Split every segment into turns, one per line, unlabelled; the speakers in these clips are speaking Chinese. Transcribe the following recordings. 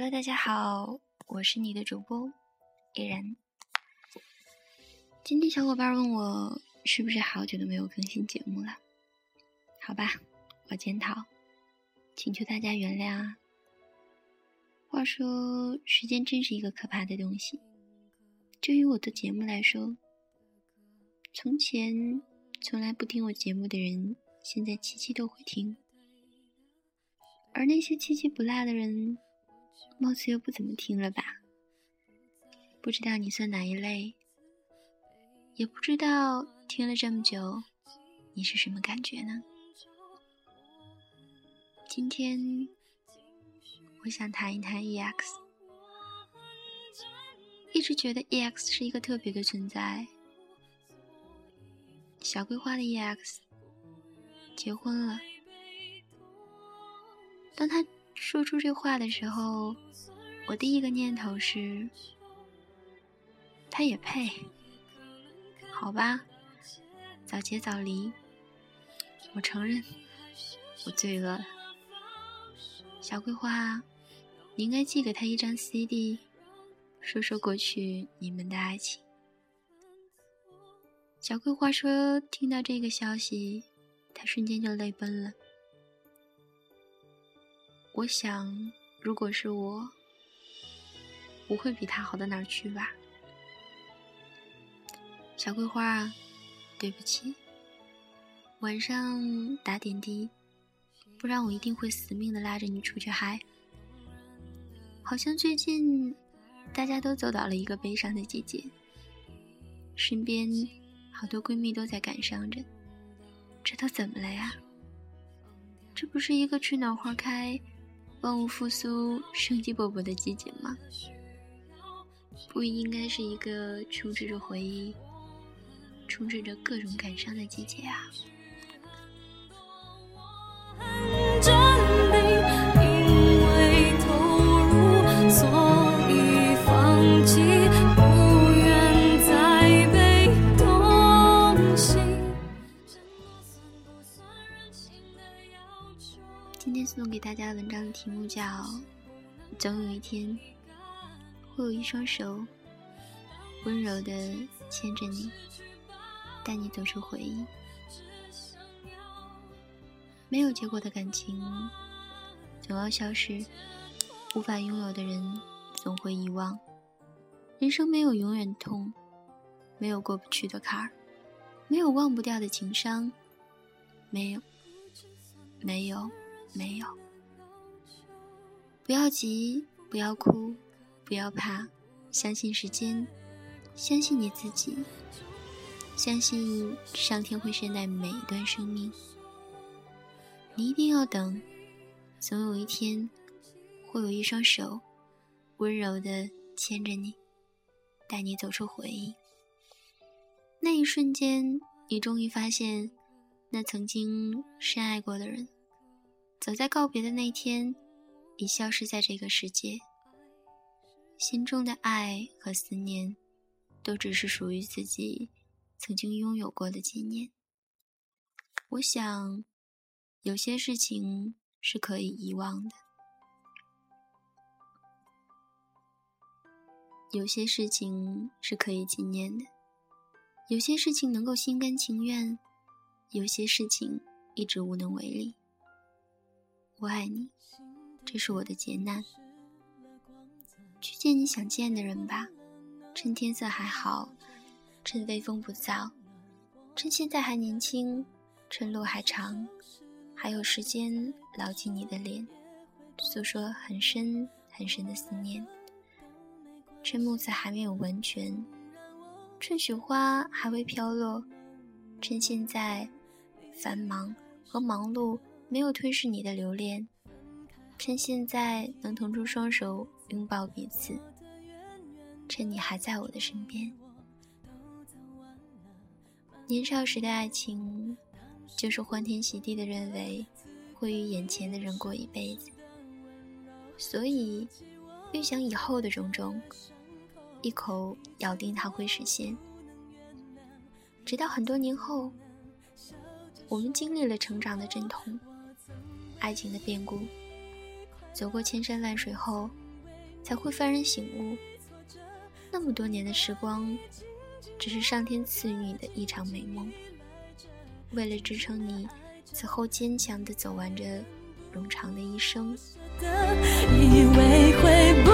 Hello，大家好，我是你的主播依然。今天小伙伴问我是不是好久都没有更新节目了？好吧，我检讨，请求大家原谅啊。话说，时间真是一个可怕的东西。对于我的节目来说，从前从来不听我节目的人，现在七七都会听；而那些七七不落的人，貌似又不怎么听了吧？不知道你算哪一类，也不知道听了这么久，你是什么感觉呢？今天。我想谈一谈 EX，一直觉得 EX 是一个特别的存在。小桂花的 EX 结婚了，当他说出这话的时候，我第一个念头是，他也配？好吧，早结早离，我承认，我罪恶了。小桂花，你应该寄给他一张 CD，说说过去你们的爱情。小桂花说：“听到这个消息，她瞬间就泪奔了。”我想，如果是我，不会比他好到哪儿去吧。小桂花，对不起，晚上打点滴。不然我一定会死命的拉着你出去嗨。好像最近大家都走到了一个悲伤的季节，身边好多闺蜜都在感伤着，这都怎么了呀？这不是一个春暖花开、万物复苏、生机勃勃的季节吗？不应该是一个充斥着回忆、充斥着各种感伤的季节啊！天送给大家的文章的题目叫《总有一天，会有一双手温柔的牵着你，带你走出回忆》。没有结果的感情，总要消失；无法拥有的人，总会遗忘。人生没有永远痛，没有过不去的坎儿，没有忘不掉的情伤，没有，没有，没有。不要急，不要哭，不要怕，相信时间，相信你自己，相信上天会善待每一段生命。你一定要等，总有一天，会有一双手，温柔的牵着你，带你走出回忆。那一瞬间，你终于发现，那曾经深爱过的人，早在告别的那天，已消失在这个世界。心中的爱和思念，都只是属于自己曾经拥有过的纪念。我想。有些事情是可以遗忘的，有些事情是可以纪念的，有些事情能够心甘情愿，有些事情一直无能为力。我爱你，这是我的劫难。去见你想见的人吧，趁天色还好，趁微风不燥，趁现在还年轻，趁路还长。还有时间牢记你的脸，诉说很深很深的思念。趁暮色还没有完全，趁雪花还未飘落，趁现在繁忙和忙碌没有吞噬你的留恋，趁现在能腾出双手拥抱彼此，趁你还在我的身边。年少时的爱情。就是欢天喜地的认为会与眼前的人过一辈子，所以预想以后的种种，一口咬定它会实现。直到很多年后，我们经历了成长的阵痛，爱情的变故，走过千山万水后，才会幡然醒悟，那么多年的时光，只是上天赐予你的一场美梦。为了支撑你此后坚强地走完这冗长的一生。以为会不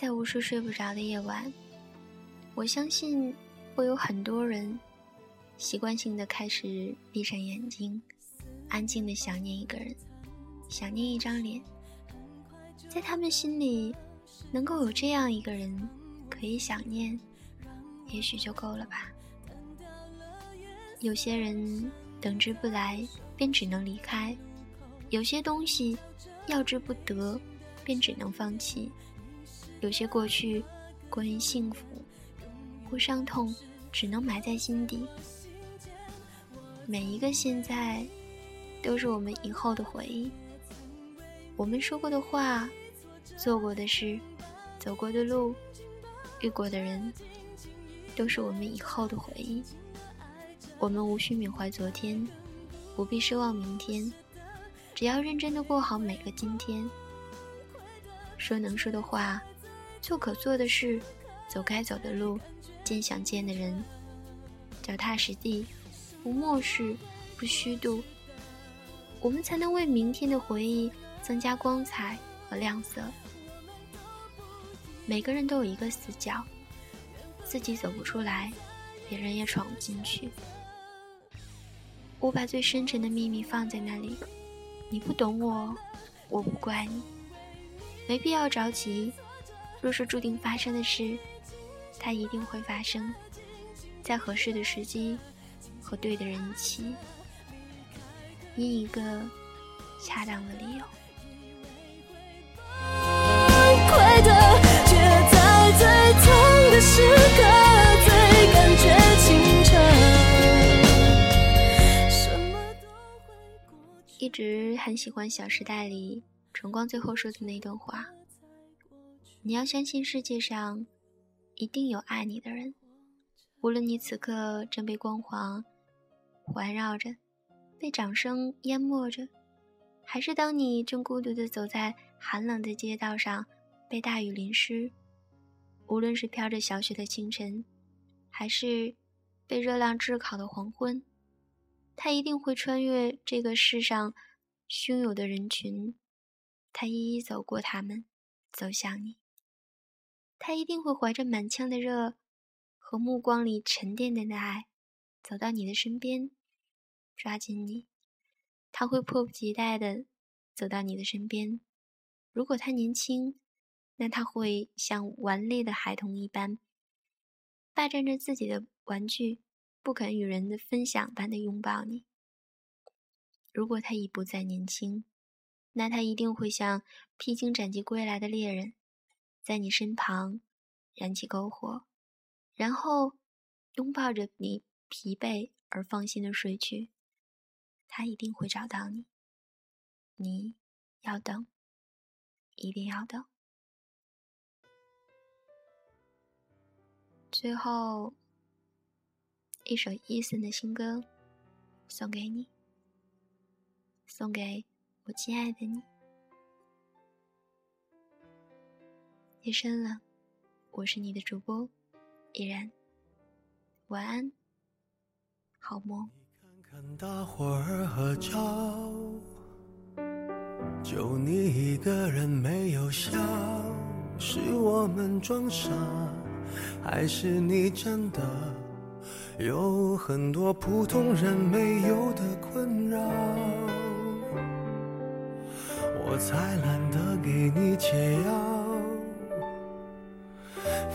在无数睡不着的夜晚，我相信会有很多人习惯性的开始闭上眼睛，安静的想念一个人。想念一张脸，在他们心里，能够有这样一个人可以想念，也许就够了吧。有些人等之不来，便只能离开；有些东西要之不得，便只能放弃；有些过去，关于幸福或伤痛，只能埋在心底。每一个现在，都是我们以后的回忆。我们说过的话，做过的事，走过的路，遇过的人，都是我们以后的回忆。我们无需缅怀昨天，不必奢望明天，只要认真的过好每个今天。说能说的话，做可做的事，走该走的路，见想见的人，脚踏实地，不漠视，不虚度，我们才能为明天的回忆。增加光彩和亮色。每个人都有一个死角，自己走不出来，别人也闯不进去。我把最深沉的秘密放在那里，你不懂我，我不怪你，没必要着急。若是注定发生的事，它一定会发生，在合适的时机和对的人一起，因一个恰当的理由。一直很喜欢《小时代》里崇光最后说的那段话：“你要相信世界上一定有爱你的人，无论你此刻正被光环环绕着，被掌声淹没着，还是当你正孤独地走在寒冷的街道上，被大雨淋湿。”无论是飘着小雪的清晨，还是被热浪炙烤的黄昏，他一定会穿越这个世上汹涌的人群，他一一走过他们，走向你。他一定会怀着满腔的热和目光里沉甸甸的爱，走到你的身边，抓紧你。他会迫不及待地走到你的身边。如果他年轻。那他会像顽劣的孩童一般，霸占着自己的玩具，不肯与人的分享般的拥抱你。如果他已不再年轻，那他一定会像披荆斩棘归来的猎人，在你身旁燃起篝火，然后拥抱着你疲惫而放心的睡去。他一定会找到你，你要等，一定要等。最后，一首 Eason 的新歌送给你，送给我亲爱的你。夜深了，我是你的主播依然，晚安，好梦。就你一个人没有笑，是我们装傻。还是你真的有很多普通人没有的困扰，我才懒得给你解药。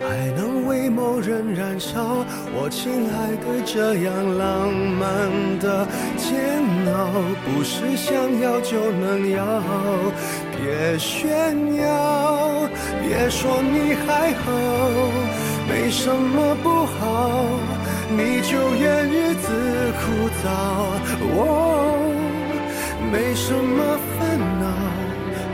还能为某人燃烧。我亲爱的，这样浪漫的。煎熬不是想要就能要，别炫耀，别说你还好，没什么不好，你就怨日子枯燥。哦，没什么烦恼，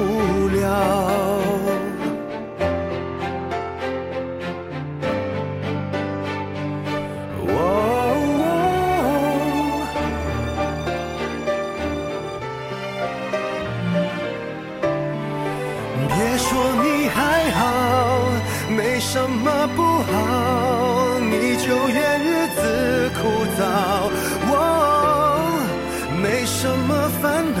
无聊。别说你还好，没什么不好，你就怨日子枯燥。哦，没什么烦恼，